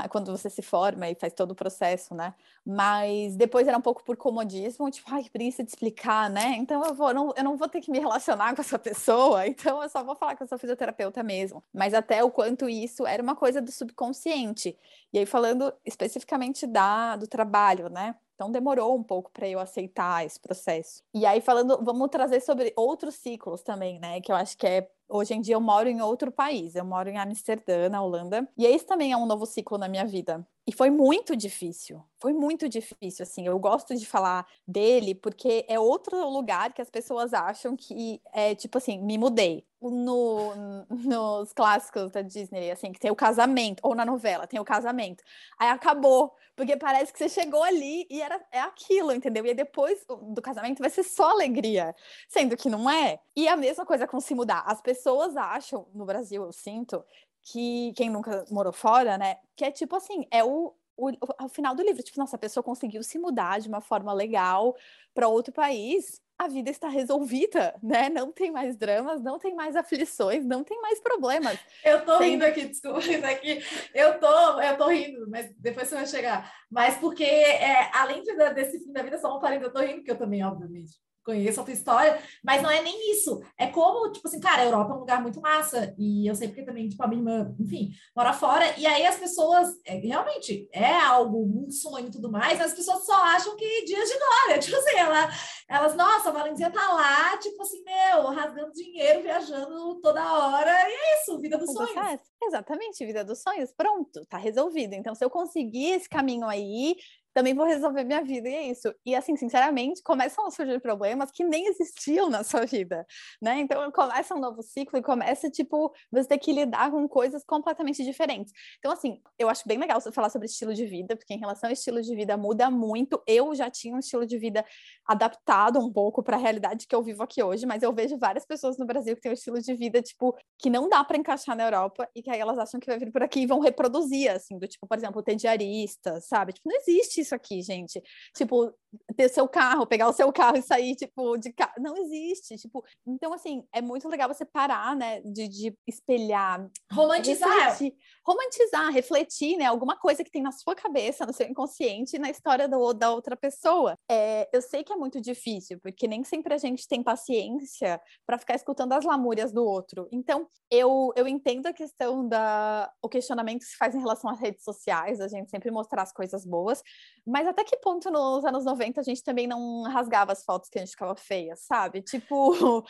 quando você se forma e faz todo o processo, né? Mas depois era um pouco por comodismo, tipo, ai, preguiça de explicar, né? Então eu, vou, não, eu não vou ter que me relacionar com essa (laughs) pessoa, então eu só vou falar que eu sou fisioterapeuta mesmo. Mas até o quanto isso era uma coisa do subconsciente. E aí, falando especificamente da, do trabalho, né? Então demorou um pouco para eu aceitar esse processo. E aí falando, vamos trazer sobre outros ciclos também, né? Que eu acho que é hoje em dia eu moro em outro país. Eu moro em Amsterdã, na Holanda. E esse também é um novo ciclo na minha vida. E foi muito difícil, foi muito difícil, assim, eu gosto de falar dele porque é outro lugar que as pessoas acham que é, tipo assim, me mudei. No, nos clássicos da Disney, assim, que tem o casamento, ou na novela, tem o casamento. Aí acabou, porque parece que você chegou ali e era, é aquilo, entendeu? E aí depois do casamento vai ser só alegria, sendo que não é. E a mesma coisa com se mudar. As pessoas acham, no Brasil eu sinto, que quem nunca morou fora, né? Que é tipo assim, é o, o, o final do livro, tipo, nossa, a pessoa conseguiu se mudar de uma forma legal para outro país, a vida está resolvida, né? Não tem mais dramas, não tem mais aflições, não tem mais problemas. Eu tô tem... rindo aqui, desculpa, (laughs) isso aqui. Eu tô, eu tô rindo, mas depois você vai chegar. Mas porque, é, além de, desse fim da vida, só um parênteses, eu tô rindo, porque eu também, obviamente, conheço a tua história, mas não é nem isso. É como, tipo assim, cara, a Europa é um lugar muito massa, e eu sei porque também, tipo, a minha irmã, enfim, mora fora, e aí as pessoas, é, realmente, é algo, um sonho e tudo mais, as pessoas só acham que dias de glória, (laughs) tipo assim, ela, elas, nossa, a Valentina tá lá, tipo assim, meu, rasgando dinheiro, viajando toda hora, e é isso, vida dos sonhos. Exatamente, vida dos sonhos, pronto, tá resolvido. Então, se eu conseguir esse caminho aí, também vou resolver minha vida e é isso. E assim, sinceramente, começam a surgir problemas que nem existiam na sua vida, né? Então começa um novo ciclo e começa tipo você ter que lidar com coisas completamente diferentes. Então assim, eu acho bem legal você falar sobre estilo de vida, porque em relação ao estilo de vida muda muito. Eu já tinha um estilo de vida adaptado um pouco para a realidade que eu vivo aqui hoje, mas eu vejo várias pessoas no Brasil que têm um estilo de vida tipo que não dá para encaixar na Europa e que aí elas acham que vai vir por aqui e vão reproduzir assim, do tipo, por exemplo, ter diarista, sabe? Tipo, não existe isso aqui, gente. Tipo, ter seu carro, pegar o seu carro e sair, tipo, de carro. Não existe. Tipo, então, assim, é muito legal você parar, né, de, de espelhar. Romantizar. Refletir, romantizar, refletir, né, alguma coisa que tem na sua cabeça, no seu inconsciente, na história do, da outra pessoa. É, eu sei que é muito difícil, porque nem sempre a gente tem paciência para ficar escutando as lamúrias do outro. Então, eu, eu entendo a questão da o questionamento que se faz em relação às redes sociais, a gente sempre mostrar as coisas boas, mas até que ponto nos anos 90 a gente também não rasgava as fotos que a gente ficava feia, sabe? Tipo,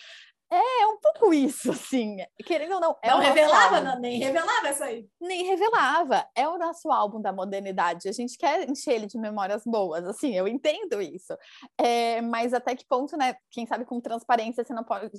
é, é um pouco isso, assim. Querendo ou não. É não revelava, não, nem revelava essa aí. Nem revelava. É o nosso álbum da modernidade. A gente quer encher ele de memórias boas, assim, eu entendo isso. É, mas até que ponto, né? Quem sabe com transparência você não pode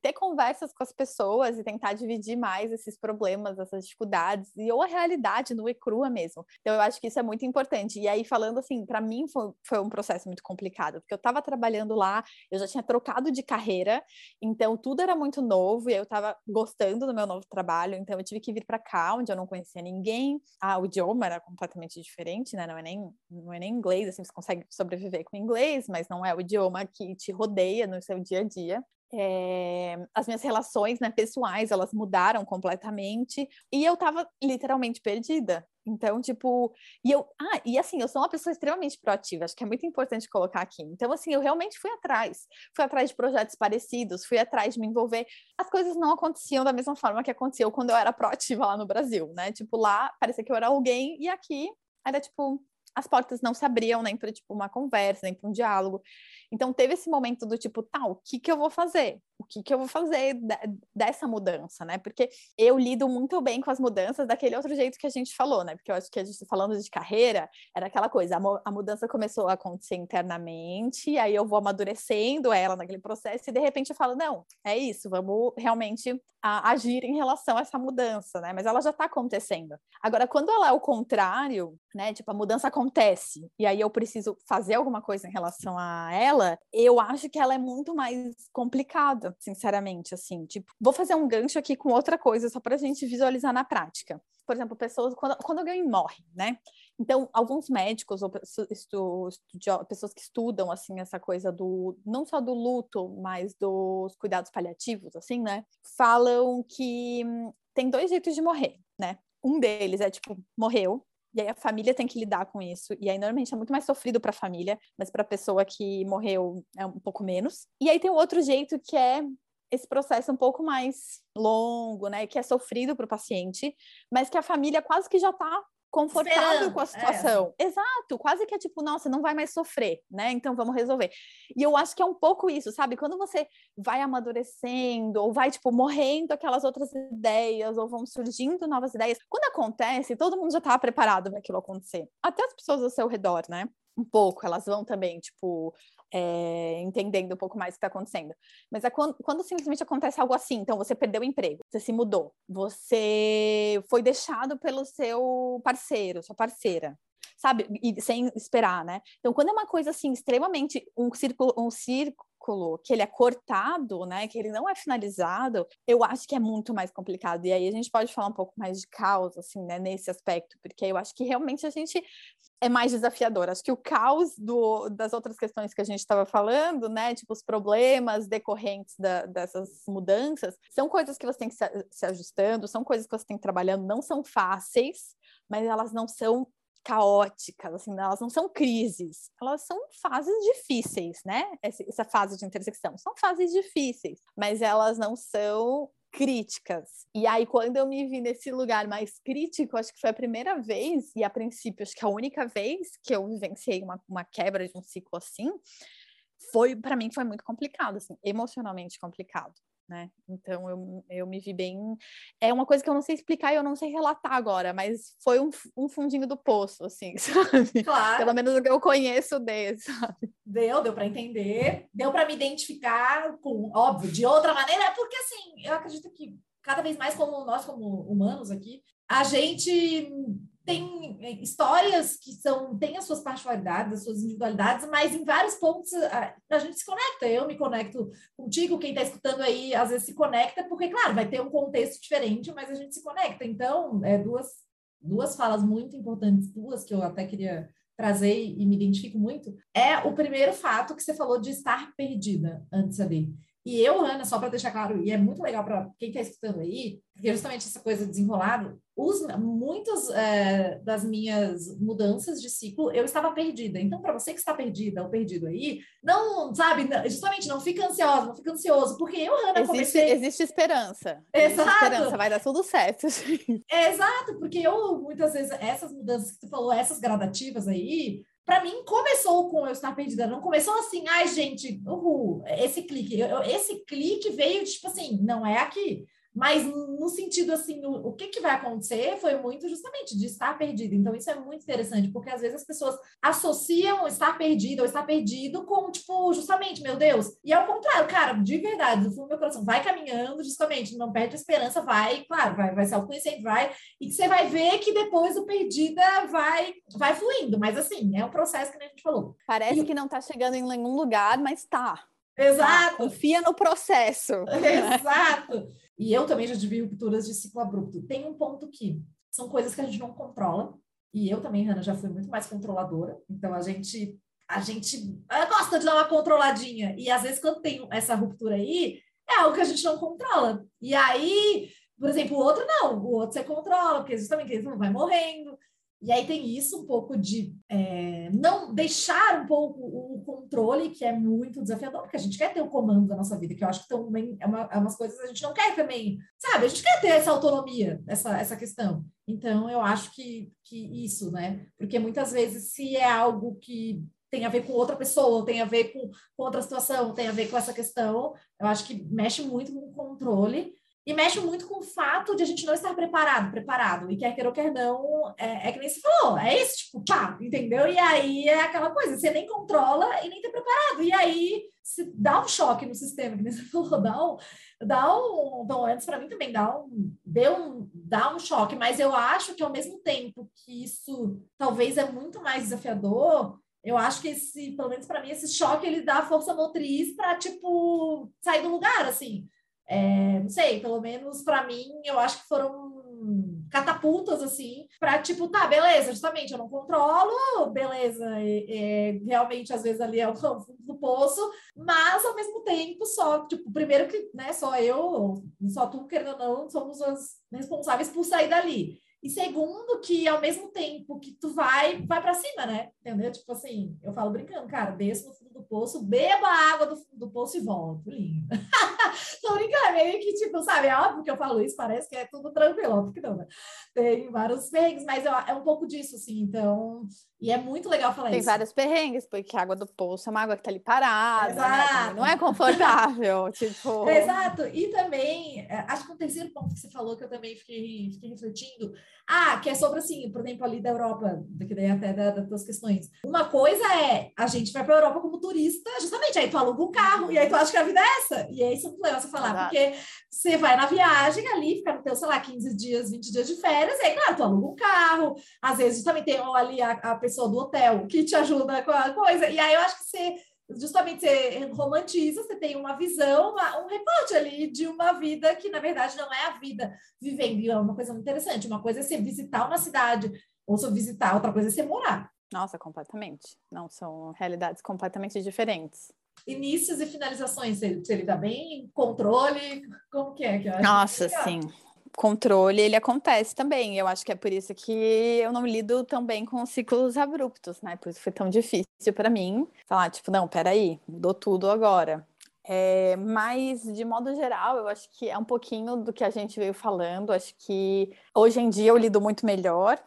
ter conversas com as pessoas e tentar dividir mais esses problemas, essas dificuldades, e ou a realidade nua e crua mesmo. Então, eu acho que isso é muito importante. E aí, falando assim, para mim foi, foi um processo muito complicado, porque eu estava trabalhando lá, eu já tinha trocado de carreira, então tudo era muito novo e eu estava gostando do meu novo trabalho, então eu tive que vir para cá, onde eu não conhecia ninguém. Ah, o idioma era completamente diferente, né? Não é nem não é nem inglês, assim, você consegue sobreviver com inglês, mas não é o idioma que te rodeia no seu dia a dia. É, as minhas relações né, pessoais elas mudaram completamente e eu tava literalmente perdida. Então, tipo, e eu, ah, e assim, eu sou uma pessoa extremamente proativa, acho que é muito importante colocar aqui. Então, assim, eu realmente fui atrás, fui atrás de projetos parecidos, fui atrás de me envolver. As coisas não aconteciam da mesma forma que aconteceu quando eu era proativa lá no Brasil, né? Tipo, lá parecia que eu era alguém e aqui era tipo, as portas não se abriam nem para tipo uma conversa, nem para um diálogo. Então teve esse momento do tipo, tá, o que que eu vou fazer? O que que eu vou fazer dessa mudança, né? Porque eu lido muito bem com as mudanças daquele outro jeito que a gente falou, né? Porque eu acho que a gente falando de carreira, era aquela coisa, a, mudança começou a acontecer internamente, aí eu vou amadurecendo ela naquele processo e de repente eu falo, não, é isso, vamos realmente a, agir em relação a essa mudança, né? Mas ela já está acontecendo. Agora, quando ela é o contrário, né? Tipo, a mudança acontece e aí eu preciso fazer alguma coisa em relação a ela, eu acho que ela é muito mais complicada, sinceramente, assim. Tipo, vou fazer um gancho aqui com outra coisa só para a gente visualizar na prática. Por exemplo, pessoas quando, quando alguém morre, né? Então, alguns médicos ou pessoas que estudam assim essa coisa do não só do luto, mas dos cuidados paliativos, assim, né? Falam que hum, tem dois jeitos de morrer, né? Um deles é tipo morreu, e aí a família tem que lidar com isso. E aí normalmente é muito mais sofrido para a família, mas para a pessoa que morreu é um pouco menos. E aí tem outro jeito que é esse processo um pouco mais longo, né, que é sofrido para o paciente, mas que a família quase que já está confortável com a é. situação. É. Exato, quase que é tipo, nossa, não vai mais sofrer, né? Então vamos resolver. E eu acho que é um pouco isso, sabe? Quando você vai amadurecendo ou vai tipo morrendo aquelas outras ideias ou vão surgindo novas ideias, quando acontece, todo mundo já tá preparado para aquilo acontecer. Até as pessoas ao seu redor, né? Um pouco, elas vão também, tipo, é, entendendo um pouco mais o que está acontecendo. Mas é quando, quando, simplesmente acontece algo assim, então você perdeu o emprego, você se mudou, você foi deixado pelo seu parceiro, sua parceira, sabe? E sem esperar, né? Então, quando é uma coisa assim, extremamente um círculo, um círculo que ele é cortado, né, que ele não é finalizado, eu acho que é muito mais complicado. E aí a gente pode falar um pouco mais de caos, assim, né, nesse aspecto, porque eu acho que realmente a gente é mais desafiador. Acho que o caos do, das outras questões que a gente estava falando, né, tipo os problemas decorrentes da, dessas mudanças, são coisas que você tem que se, se ajustando, são coisas que você tem que trabalhando, não são fáceis, mas elas não são caóticas, assim, elas não são crises, elas são fases difíceis, né? Essa fase de intersecção são fases difíceis, mas elas não são críticas. E aí, quando eu me vi nesse lugar mais crítico, acho que foi a primeira vez, e a princípio, acho que a única vez que eu vivenciei uma, uma quebra de um ciclo assim, foi, para mim, foi muito complicado, assim, emocionalmente complicado né? Então eu, eu me vi bem. É uma coisa que eu não sei explicar e eu não sei relatar agora, mas foi um, um fundinho do poço, assim, (laughs) sabe? Claro. Pelo menos o que eu conheço dele, sabe? Deu, deu para entender, deu para me identificar com, óbvio, de outra maneira, porque assim, eu acredito que cada vez mais como nós como humanos aqui, a gente tem é, histórias que são têm as suas particularidades, as suas individualidades, mas em vários pontos a, a gente se conecta. Eu me conecto contigo, quem está escutando aí às vezes se conecta, porque, claro, vai ter um contexto diferente, mas a gente se conecta. Então, é, duas, duas falas muito importantes, duas que eu até queria trazer e me identifico muito, é o primeiro fato que você falou de estar perdida antes ali. E eu, Ana, só para deixar claro, e é muito legal para quem está escutando aí, porque justamente essa coisa desenrolada, os, muitas é, das minhas mudanças de ciclo eu estava perdida. Então, para você que está perdida ou perdido aí, não, sabe, justamente não fica ansiosa, não fica ansioso, porque eu, Ana, existe, comecei... Existe esperança. Exato. Existe esperança, vai dar tudo certo. (laughs) Exato, porque eu, muitas vezes, essas mudanças que você falou, essas gradativas aí, para mim, começou com eu estar perdida. Não começou assim, ai, gente, uhul, esse clique. Eu, esse clique veio, tipo assim, não é aqui. Mas no sentido assim, o, o que, que vai acontecer foi muito justamente de estar perdido. Então, isso é muito interessante, porque às vezes as pessoas associam estar perdido ou estar perdido com, tipo, justamente, meu Deus. E ao contrário, cara, de verdade, do fundo do meu coração, vai caminhando, justamente, não perde a esperança, vai, claro, vai, vai se autoconhecendo, vai, e que você vai ver que depois o perdida vai, vai fluindo. Mas assim, é um processo que a gente falou. Parece e... que não está chegando em nenhum lugar, mas tá. Exato. Tá, confia no processo. (laughs) Exato. E eu também já tive rupturas de ciclo abrupto. Tem um ponto que são coisas que a gente não controla. E eu também, Hanna, já fui muito mais controladora. Então a gente a gente gosta de dar uma controladinha. E às vezes quando tem essa ruptura aí, é algo que a gente não controla. E aí, por exemplo, o outro não, o outro você controla, porque justamente ele não vai morrendo. E aí tem isso um pouco de é, não deixar um pouco o controle que é muito desafiador, porque a gente quer ter o comando da nossa vida, que eu acho que também é, uma, é umas coisas que a gente não quer também, sabe? A gente quer ter essa autonomia, essa, essa questão. Então, eu acho que, que isso, né? Porque muitas vezes, se é algo que tem a ver com outra pessoa, tem a ver com, com outra situação, tem a ver com essa questão, eu acho que mexe muito com o controle. E mexe muito com o fato de a gente não estar preparado, preparado. E quer queira ou quer não, é, é que nem se falou, é isso, tipo, pá, entendeu? E aí é aquela coisa, você nem controla e nem tá preparado. E aí se dá um choque no sistema, que nem você (laughs) falou, dá um, dá um, bom, antes para mim também dá um, deu um, dá um choque, mas eu acho que ao mesmo tempo que isso talvez é muito mais desafiador, eu acho que esse, pelo menos para mim, esse choque ele dá força motriz para tipo sair do lugar, assim. É, não sei, pelo menos para mim, eu acho que foram catapultas assim para tipo, tá, beleza, justamente eu não controlo, beleza, é, é, realmente às vezes ali é o (laughs) fundo do poço, mas ao mesmo tempo só, tipo, primeiro que, né, só eu, só tu querendo ou não, somos as responsáveis por sair dali. E segundo, que ao mesmo tempo que tu vai, vai para cima, né? Entendeu? Tipo assim, eu falo brincando, cara, desço no fundo do poço, beba a água do fundo do poço e volto. Lindo. (laughs) Tô brincando, meio que, tipo, sabe, é óbvio que eu falo isso, parece que é tudo tranquilo, óbvio que não, né? Tem vários perrengues, mas é um pouco disso, assim, então. E é muito legal falar Tem isso. Tem vários perrengues, porque a água do poço é uma água que tá ali parada, né? não é confortável, (laughs) tipo. Exato. E também, é, acho que um terceiro ponto que você falou que eu também fiquei, fiquei refletindo ah, que é sobre assim, por exemplo, ali da Europa, que daí até da, das tuas questões. Uma coisa é a gente vai para a Europa como turista, justamente, aí tu aluga um carro, e aí tu acha que a vida é essa. E é isso que legal você falar, Exato. porque você vai na viagem ali, fica no teu, sei lá, 15 dias, 20 dias de férias, e aí, claro, tu aluga um carro, às vezes também tem ali a, a pessoa do hotel que te ajuda com a coisa, e aí eu acho que você justamente você romantiza, você tem uma visão, uma, um recorte ali de uma vida que, na verdade, não é a vida vivendo. E é uma coisa muito interessante. Uma coisa é você visitar uma cidade, ou você visitar, outra coisa é você morar. Nossa, completamente. Não, são realidades completamente diferentes. Inícios e finalizações, você, você lida bem? Controle? Como que é? Que Nossa, sim controle ele acontece também. Eu acho que é por isso que eu não lido tão bem com ciclos abruptos, né? Por isso foi tão difícil para mim falar, tipo, não, peraí, mudou tudo agora. É, mas, de modo geral, eu acho que é um pouquinho do que a gente veio falando. Acho que hoje em dia eu lido muito melhor.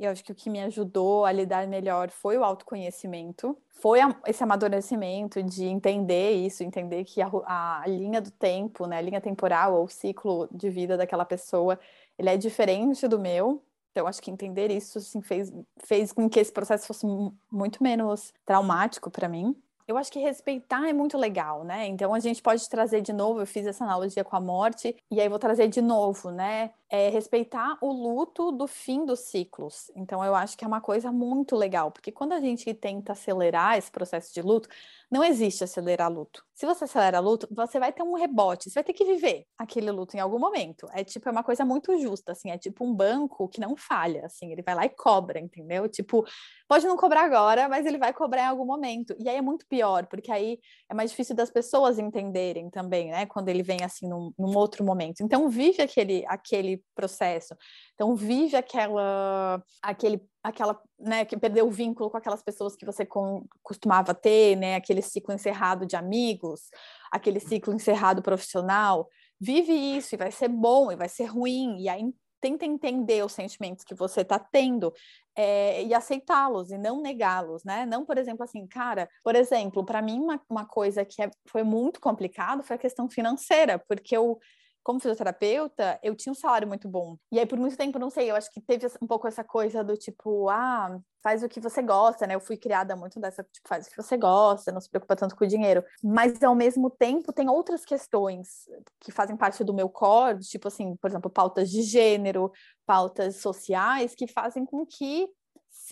Eu acho que o que me ajudou a lidar melhor foi o autoconhecimento, foi esse amadurecimento de entender isso, entender que a, a, linha do tempo, né, a linha temporal ou o ciclo de vida daquela pessoa, ele é diferente do meu. Então, acho que entender isso assim, fez, fez com que esse processo fosse muito menos traumático para mim eu acho que respeitar é muito legal, né? Então a gente pode trazer de novo, eu fiz essa analogia com a morte, e aí vou trazer de novo, né? É respeitar o luto do fim dos ciclos. Então eu acho que é uma coisa muito legal, porque quando a gente tenta acelerar esse processo de luto, não existe acelerar luto. Se você acelera luto, você vai ter um rebote, você vai ter que viver aquele luto em algum momento. É tipo, é uma coisa muito justa, assim, é tipo um banco que não falha, assim, ele vai lá e cobra, entendeu? Tipo, pode não cobrar agora, mas ele vai cobrar em algum momento. E aí é muito pior, porque aí é mais difícil das pessoas entenderem também, né? Quando ele vem assim num, num outro momento. Então vive aquele, aquele processo. Então vive aquela, aquele, aquela, né, que perdeu o vínculo com aquelas pessoas que você com, costumava ter, né, aquele ciclo encerrado de amigos, aquele ciclo encerrado profissional. Vive isso e vai ser bom e vai ser ruim e aí tenta entender os sentimentos que você está tendo é, e aceitá-los e não negá-los, né? Não, por exemplo, assim, cara, por exemplo, para mim uma, uma coisa que é, foi muito complicado foi a questão financeira, porque eu como fisioterapeuta, eu tinha um salário muito bom. E aí, por muito tempo, não sei, eu acho que teve um pouco essa coisa do tipo, ah, faz o que você gosta, né? Eu fui criada muito dessa, tipo, faz o que você gosta, não se preocupa tanto com o dinheiro. Mas, ao mesmo tempo, tem outras questões que fazem parte do meu core, tipo assim, por exemplo, pautas de gênero, pautas sociais, que fazem com que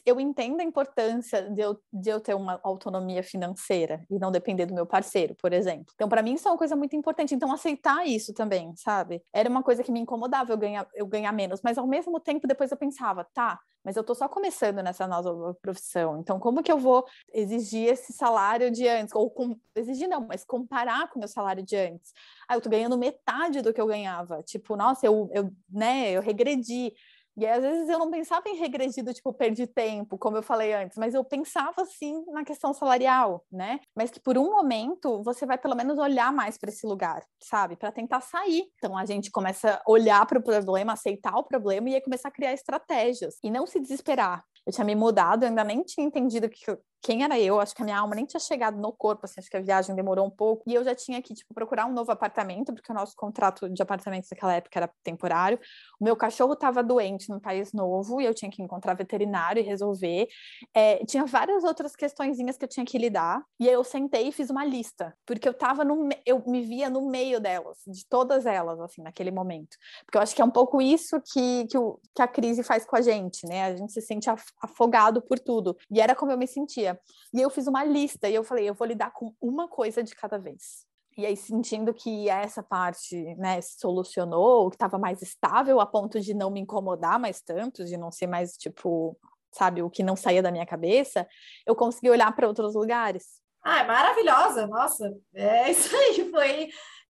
eu entendo a importância de eu, de eu ter uma autonomia financeira e não depender do meu parceiro, por exemplo. Então, para mim, isso é uma coisa muito importante. Então, aceitar isso também, sabe? Era uma coisa que me incomodava eu ganhar, eu ganhar menos, mas ao mesmo tempo, depois eu pensava, tá, mas eu tô só começando nessa nova profissão, então como que eu vou exigir esse salário de antes? Ou com, exigir não, mas comparar com o meu salário de antes. Ah, eu tô ganhando metade do que eu ganhava. Tipo, nossa, eu, eu, né, eu regredi E aí, às vezes eu não pensava em regredido, tipo, perdi tempo, como eu falei antes, mas eu pensava sim na questão salarial, né? Mas que por um momento você vai pelo menos olhar mais para esse lugar, sabe? Para tentar sair. Então a gente começa a olhar para o problema, aceitar o problema e aí começar a criar estratégias e não se desesperar. Eu tinha me mudado, eu ainda nem tinha entendido que quem era eu, acho que a minha alma nem tinha chegado no corpo, assim, acho que a viagem demorou um pouco, e eu já tinha que, tipo, procurar um novo apartamento, porque o nosso contrato de apartamentos naquela época era temporário, o meu cachorro estava doente num país novo, e eu tinha que encontrar veterinário e resolver, é, tinha várias outras questõezinhas que eu tinha que lidar, e aí eu sentei e fiz uma lista, porque eu tava no, eu me via no meio delas, de todas elas, assim, naquele momento, porque eu acho que é um pouco isso que, que, o, que a crise faz com a gente, né, a gente se sente afogado por tudo, e era como eu me sentia, e eu fiz uma lista e eu falei, eu vou lidar com uma coisa de cada vez. E aí, sentindo que essa parte né, se solucionou, que estava mais estável a ponto de não me incomodar mais tanto, de não ser mais, tipo, sabe, o que não saía da minha cabeça, eu consegui olhar para outros lugares. Ah, é maravilhosa, nossa, é isso aí, foi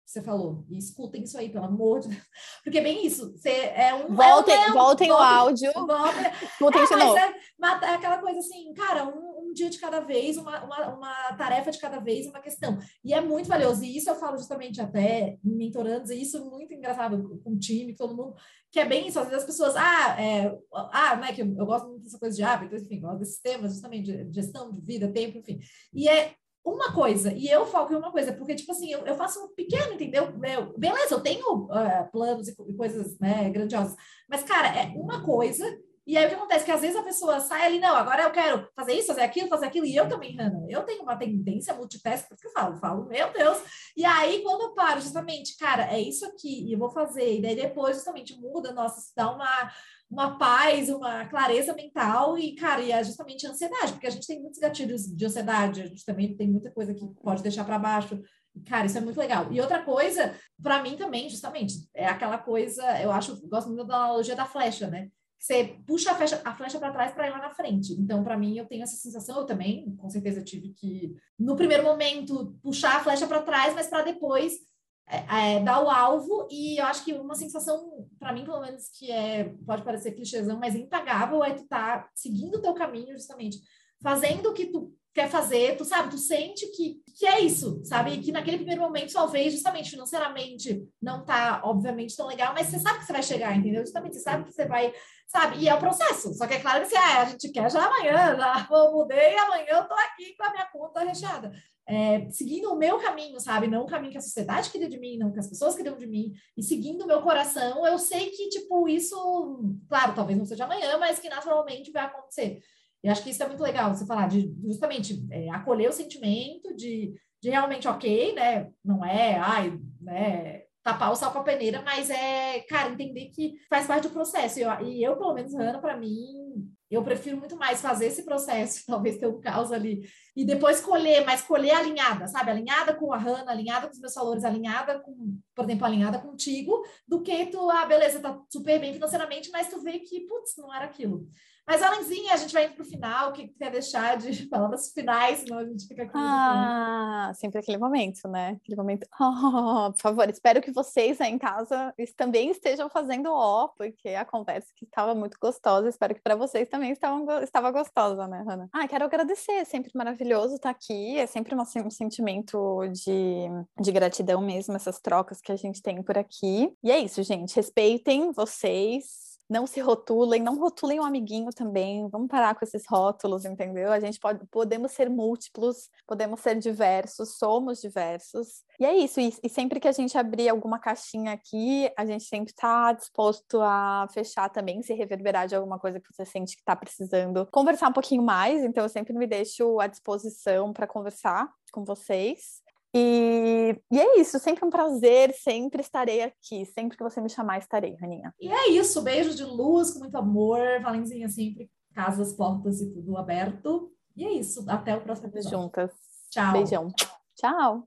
você falou. E escutem isso aí, pelo amor de Deus. (laughs) Porque é bem isso. Você é um. Voltem, é um, voltem o áudio. Voltem, escutem é, de novo. É, é, aquela coisa assim, cara, um, um, dia de cada vez, uma, uma, uma, tarefa de cada vez, uma questão. E é muito valioso. E isso eu falo justamente até em mentorandos, e isso é muito engraçado com o time, todo mundo, que é bem isso. Às vezes as pessoas, ah, é, ah, né, que eu, eu gosto muito dessa coisa de hábito, enfim, gosto desses temas justamente de gestão de vida, tempo, enfim. E é uma coisa, e eu foco em uma coisa, porque, tipo assim, eu, eu faço um pequeno, entendeu? Eu, beleza, eu tenho uh, planos e, e, coisas né, grandiosas, mas, cara, é uma coisa, e aí o que acontece? Que às vezes a pessoa sai ali, não, agora eu quero fazer isso, fazer aquilo, fazer aquilo, e eu também, Hanna, eu tenho uma tendência multitask, porque eu falo, falo, meu Deus, e aí quando eu paro, justamente, cara, é isso aqui, e eu vou fazer, e daí depois, justamente, muda, nossa, se dá uma uma paz, uma clareza mental e, cara, e é justamente a ansiedade, porque a gente tem muitos gatilhos de ansiedade, a gente também tem muita coisa que pode deixar para baixo. Cara, isso é muito legal. E outra coisa, para mim também, justamente, é aquela coisa, eu acho, gosto muito da analogia da flecha, né? Você puxa a flecha, a flecha para trás para ir lá na frente. Então, para mim, eu tenho essa sensação, eu também, com certeza, tive que, no primeiro momento, puxar a flecha para trás, mas para depois é, é, dar o alvo e eu acho que uma sensação, para mim, pelo menos, que é, pode parecer clichêzão, mas impagável, é tu tá seguindo o teu caminho, justamente, fazendo o que tu quer fazer, tu sabe, tu sente que, que é isso, sabe? E que naquele primeiro momento, talvez, justamente, financeiramente, não tá, obviamente, tão legal, mas você sabe que você vai chegar, entendeu? Justamente, você sabe que você vai, sabe? E é o processo. Só que é claro que assim, ah, a gente quer já amanhã, já mudei, amanhã eu tô aqui com a minha conta recheada é, seguindo o meu caminho, sabe? Não o caminho que a sociedade queria de mim, não que as pessoas queriam de mim, e seguindo o meu coração, eu sei que, tipo, isso, claro, talvez não seja amanhã, mas que naturalmente vai acontecer. E acho que isso é muito legal, você falar de justamente é, acolher o sentimento de, de realmente, ok, né? Não é, ai, né? Tapar o sal com a peneira, mas é, cara, entender que faz parte do processo. E eu, e eu pelo menos, Ana, para mim, eu prefiro muito mais fazer esse processo, (laughs) talvez ter um caos ali, e depois colher, mas colher alinhada, sabe? Alinhada com a Hanna, alinhada com os meus valores, alinhada com, por exemplo, alinhada contigo, do que tu, ah, beleza, tá super bem financeiramente, mas tu vê que, putz, não era aquilo. Mas, Alenzinha, a gente vai indo para o final. O que quer deixar de (laughs) palavras finais, senão a gente fica aqui. Ah, sempre aquele momento, né? Aquele momento. (laughs) Oh, por favor, espero que vocês aí em casa também estejam fazendo ó, porque a conversa que estava muito gostosa. Espero que para vocês também estavam, estava gostosa, né, Hanna? Ah, quero agradecer. É sempre maravilhoso estar aqui. É sempre um, um sentimento de, de gratidão mesmo, essas trocas que a gente tem por aqui. E é isso, gente. Respeitem vocês não se rotulem, não rotulem o um amiguinho também, vamos parar com esses rótulos, entendeu? A gente pode, podemos ser múltiplos, podemos ser diversos, somos diversos. E é isso, e, e sempre que a gente abrir alguma caixinha aqui, a gente sempre está disposto a fechar também, se reverberar de alguma coisa que você sente que está precisando conversar um pouquinho mais, então eu sempre me deixo à disposição para conversar com vocês. E, e, é isso, sempre um prazer, sempre estarei aqui. Sempre que você me chamar, estarei, Raninha. E é isso, beijo de luz, com muito amor. Valenzinha sempre, casas, portas e tudo aberto. E é isso, até o próximo episódio. Juntas. Tchau. Beijão. Tchau.